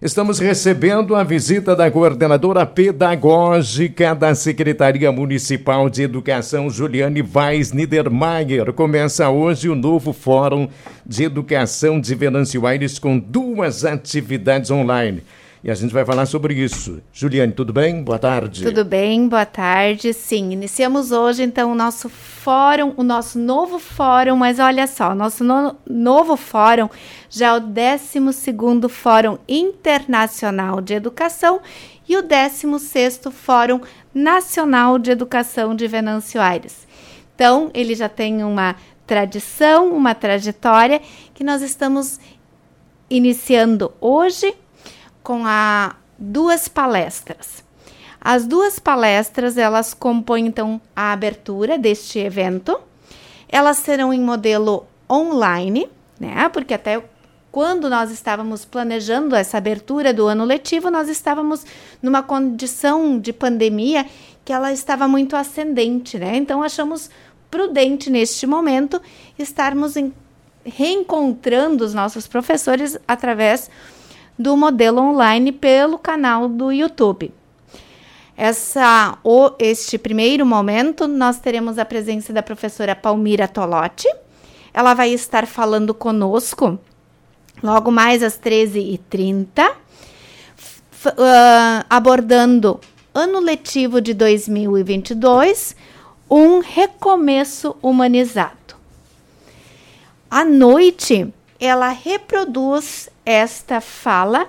Estamos recebendo a visita da coordenadora pedagógica da Secretaria Municipal de Educação, Juliane Vaz Niedermayer. Começa hoje o novo Fórum de Educação de Venâncio Aires com duas atividades online. E a gente vai falar sobre isso. Juliane, tudo bem? Boa tarde. Tudo bem, boa tarde. Sim, iniciamos hoje então o nosso fórum, o nosso novo fórum, mas olha só, nosso no, novo fórum já é o 12 Fórum Internacional de Educação e o 16 Fórum Nacional de Educação de Venâncio Aires. Então, ele já tem uma tradição, uma trajetória que nós estamos iniciando hoje com a duas palestras. As duas palestras, elas compõem então a abertura deste evento. Elas serão em modelo online, né? Porque até quando nós estávamos planejando essa abertura do ano letivo, nós estávamos numa condição de pandemia que ela estava muito ascendente, né? Então achamos prudente neste momento estarmos em, reencontrando os nossos professores através do modelo online pelo canal do YouTube. Essa, o, este primeiro momento, nós teremos a presença da professora Palmira Tolotti. Ela vai estar falando conosco logo mais às 13h30, uh, abordando ano letivo de 2022, um recomeço humanizado. À noite, ela reproduz esta fala,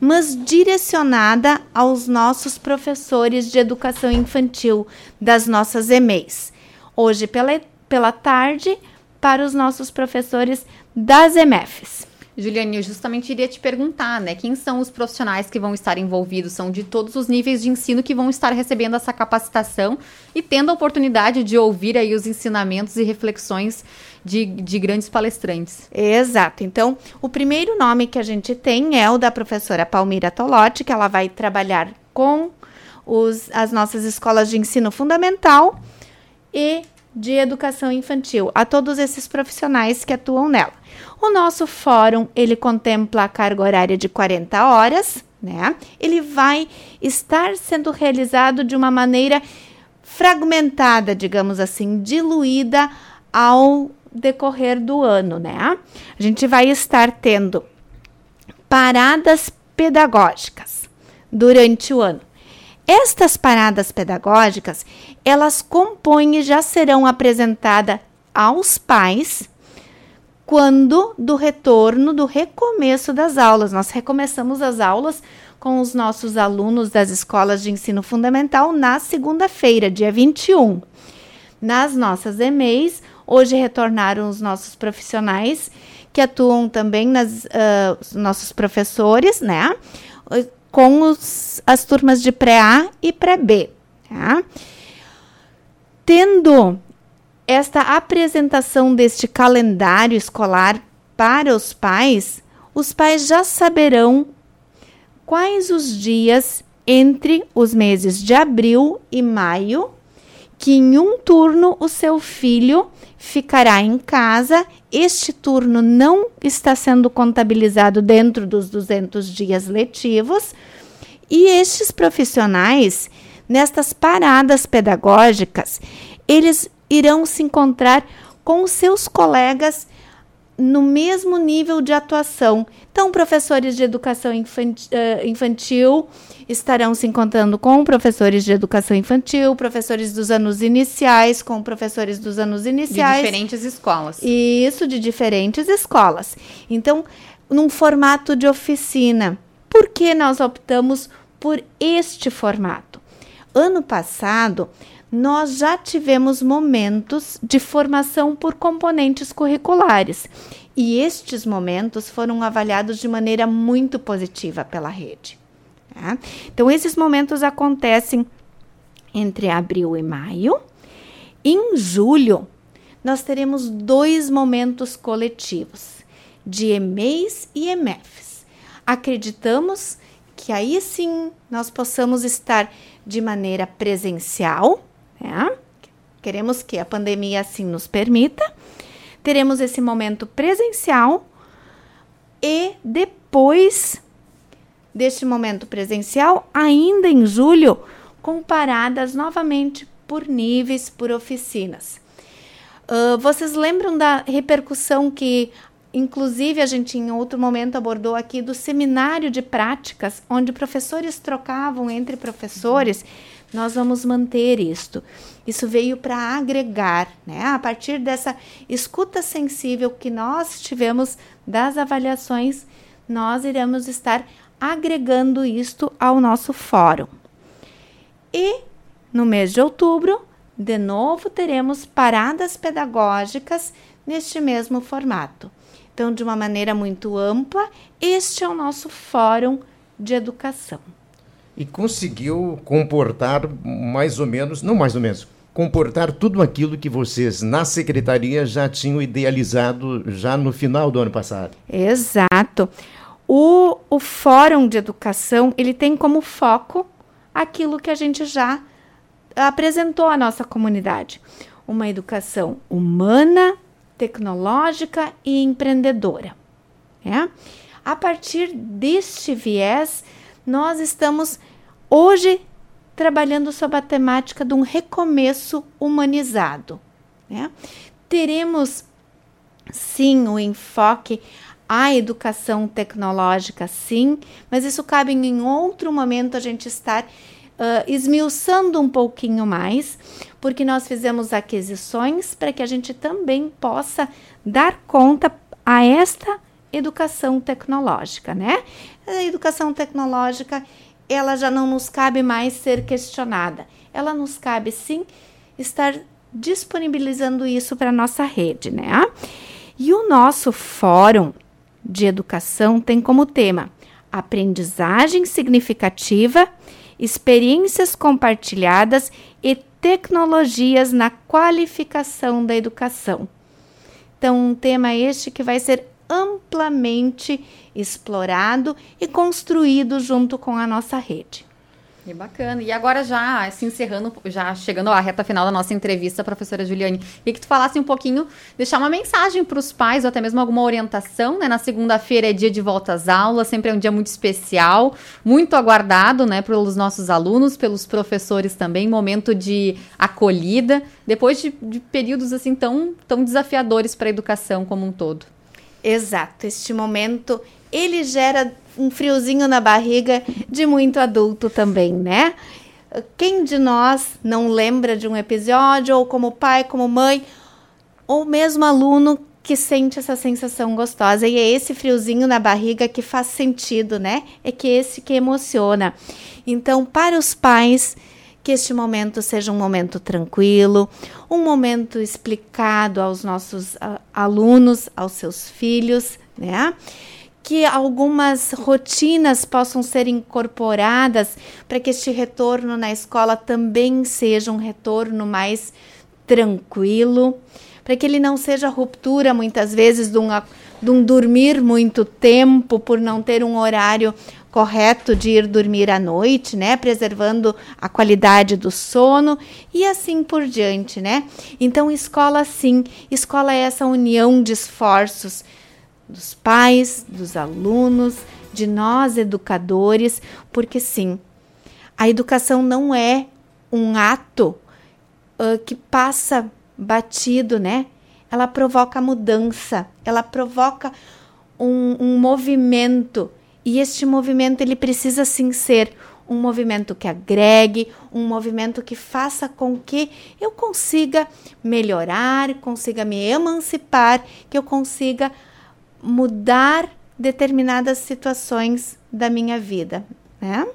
mas direcionada aos nossos professores de educação infantil das nossas EMEIs. Hoje pela, pela tarde, para os nossos professores das EMEFs. Juliane, eu justamente iria te perguntar, né? Quem são os profissionais que vão estar envolvidos? São de todos os níveis de ensino que vão estar recebendo essa capacitação e tendo a oportunidade de ouvir aí os ensinamentos e reflexões de, de grandes palestrantes. Exato. Então, o primeiro nome que a gente tem é o da professora Palmira Tolotti, que ela vai trabalhar com os, as nossas escolas de ensino fundamental e de educação infantil, a todos esses profissionais que atuam nela. O nosso fórum, ele contempla a carga horária de 40 horas, né? Ele vai estar sendo realizado de uma maneira fragmentada, digamos assim, diluída ao decorrer do ano, né? A gente vai estar tendo paradas pedagógicas durante o ano. Estas paradas pedagógicas, elas compõem e já serão apresentadas aos pais quando do retorno, do recomeço das aulas. Nós recomeçamos as aulas com os nossos alunos das escolas de ensino fundamental na segunda-feira, dia 21. Nas nossas EMEIs, hoje retornaram os nossos profissionais que atuam também nas uh, nossos professores, né? Com os, as turmas de pré-A e pré-B. Tá? Tendo esta apresentação deste calendário escolar para os pais, os pais já saberão quais os dias entre os meses de abril e maio que em um turno o seu filho ficará em casa. Este turno não está sendo contabilizado dentro dos 200 dias letivos. E estes profissionais, nestas paradas pedagógicas, eles irão se encontrar com seus colegas no mesmo nível de atuação. Então, professores de educação eh, infantil estarão se encontrando com professores de educação infantil, professores dos anos iniciais, com professores dos anos iniciais. De diferentes escolas. Isso, de diferentes escolas. Então, num formato de oficina. Por que nós optamos por este formato? Ano passado, nós já tivemos momentos de formação por componentes curriculares e estes momentos foram avaliados de maneira muito positiva pela rede. Tá? Então, esses momentos acontecem entre abril e maio. Em julho, nós teremos dois momentos coletivos, de EMEIs e EMEFs. Acreditamos que aí sim nós possamos estar de maneira presencial né? Queremos que a pandemia assim nos permita. Teremos esse momento presencial e depois deste momento presencial ainda em julho, comparadas novamente por níveis, por oficinas. Uh, vocês lembram da repercussão que, inclusive, a gente em outro momento abordou aqui do seminário de práticas, onde professores trocavam entre professores? Nós vamos manter isto. Isso veio para agregar, né? A partir dessa escuta sensível que nós tivemos das avaliações, nós iremos estar agregando isto ao nosso fórum. E no mês de outubro, de novo teremos paradas pedagógicas neste mesmo formato. Então, de uma maneira muito ampla, este é o nosso fórum de educação. E conseguiu comportar mais ou menos, não mais ou menos, comportar tudo aquilo que vocês na secretaria já tinham idealizado já no final do ano passado. Exato. O, o Fórum de Educação, ele tem como foco aquilo que a gente já apresentou à nossa comunidade. Uma educação humana, tecnológica e empreendedora. É? A partir deste viés, nós estamos hoje trabalhando sobre a temática de um recomeço humanizado. Né? Teremos sim o enfoque à educação tecnológica, sim, mas isso cabe em outro momento a gente estar uh, esmiuçando um pouquinho mais, porque nós fizemos aquisições para que a gente também possa dar conta a esta educação tecnológica, né? A educação tecnológica, ela já não nos cabe mais ser questionada. Ela nos cabe sim estar disponibilizando isso para nossa rede, né? E o nosso fórum de educação tem como tema aprendizagem significativa experiências compartilhadas e tecnologias na qualificação da educação. Então, um tema este que vai ser amplamente explorado e construído junto com a nossa rede. Que bacana. E agora já se encerrando, já chegando à reta final da nossa entrevista, professora Juliane, e que tu falasse um pouquinho, deixar uma mensagem para os pais ou até mesmo alguma orientação, né? Na segunda-feira é dia de volta às aulas, sempre é um dia muito especial, muito aguardado, né, pelos nossos alunos, pelos professores também, momento de acolhida, depois de, de períodos assim tão, tão desafiadores para a educação como um todo. Exato, este momento ele gera um friozinho na barriga de muito adulto também, né? Quem de nós não lembra de um episódio, ou como pai, como mãe, ou mesmo aluno que sente essa sensação gostosa? E é esse friozinho na barriga que faz sentido, né? É que esse que emociona. Então, para os pais, que este momento seja um momento tranquilo, um momento explicado aos nossos uh, alunos, aos seus filhos, né? Que algumas rotinas possam ser incorporadas para que este retorno na escola também seja um retorno mais tranquilo, para que ele não seja ruptura muitas vezes de um, de um dormir muito tempo por não ter um horário correto de ir dormir à noite, né, preservando a qualidade do sono e assim por diante, né? Então, escola sim, escola é essa união de esforços dos pais, dos alunos, de nós educadores, porque sim, a educação não é um ato uh, que passa batido, né? Ela provoca mudança, ela provoca um, um movimento e este movimento ele precisa sim ser um movimento que agregue, um movimento que faça com que eu consiga melhorar, consiga me emancipar, que eu consiga mudar determinadas situações da minha vida, né?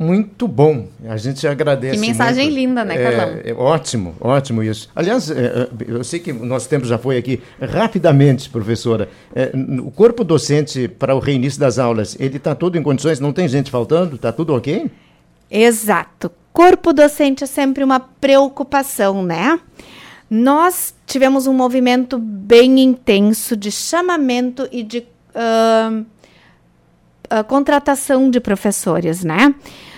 Muito bom. A gente agradece. Que mensagem muito. linda, né, Carlão? É, é, ótimo, ótimo isso. Aliás, é, é, eu sei que o nosso tempo já foi aqui. Rapidamente, professora, é, o corpo docente para o reinício das aulas, ele está todo em condições? Não tem gente faltando? Está tudo ok? Exato. Corpo docente é sempre uma preocupação, né? Nós tivemos um movimento bem intenso de chamamento e de uh, uh, contratação de professores, né?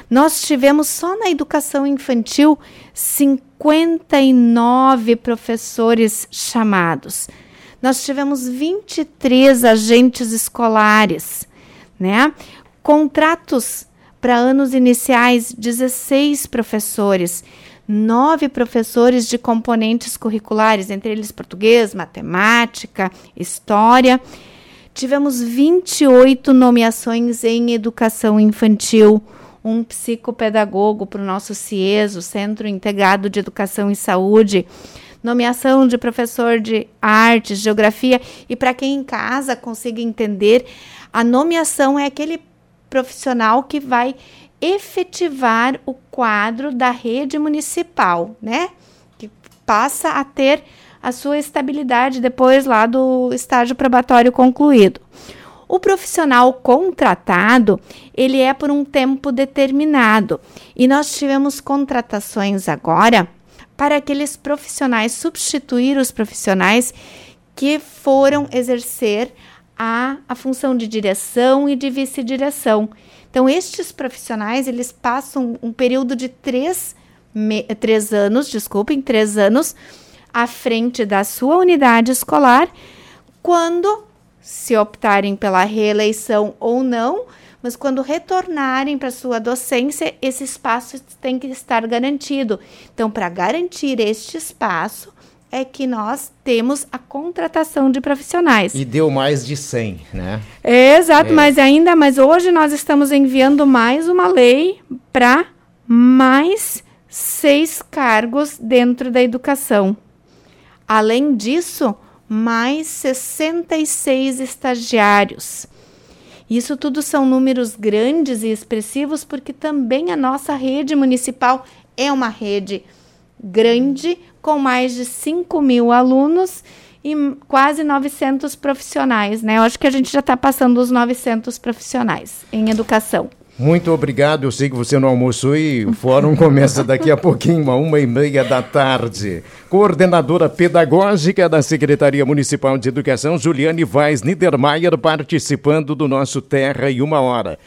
Nós tivemos só na educação infantil 59 professores chamados. Nós tivemos 23 agentes escolares, né? Contratos para anos iniciais, 16 professores, nove professores de componentes curriculares, entre eles português, matemática, história. Tivemos 28 nomeações em educação infantil, um psicopedagogo para o nosso CIESO, Centro Integrado de Educação e Saúde, nomeação de professor de artes, geografia, e para quem em casa consiga entender, a nomeação é aquele profissional que vai efetivar o quadro da rede municipal, né? Que passa a ter a sua estabilidade depois lá do estágio probatório concluído. O profissional contratado, ele é por um tempo determinado. E nós tivemos contratações agora para aqueles profissionais substituir os profissionais que foram exercer a, a função de direção e de vice-direção. Então, estes profissionais, eles passam um período de três, três anos, desculpem, três anos, à frente da sua unidade escolar, quando, se optarem pela reeleição ou não, mas quando retornarem para sua docência, esse espaço tem que estar garantido. Então, para garantir este espaço, é que nós temos a contratação de profissionais. E deu mais de 100, né? É, exato, é. mas ainda, mas hoje nós estamos enviando mais uma lei para mais seis cargos dentro da educação. Além disso, mais 66 estagiários. Isso tudo são números grandes e expressivos, porque também a nossa rede municipal é uma rede grande, com mais de 5 mil alunos e quase 900 profissionais, né? Eu acho que a gente já está passando os 900 profissionais em educação. Muito obrigado. Eu sei que você não almoçou e o fórum começa daqui a pouquinho, a uma e meia da tarde. Coordenadora pedagógica da Secretaria Municipal de Educação, Juliane Vaz Niedermayer, participando do nosso Terra em Uma Hora.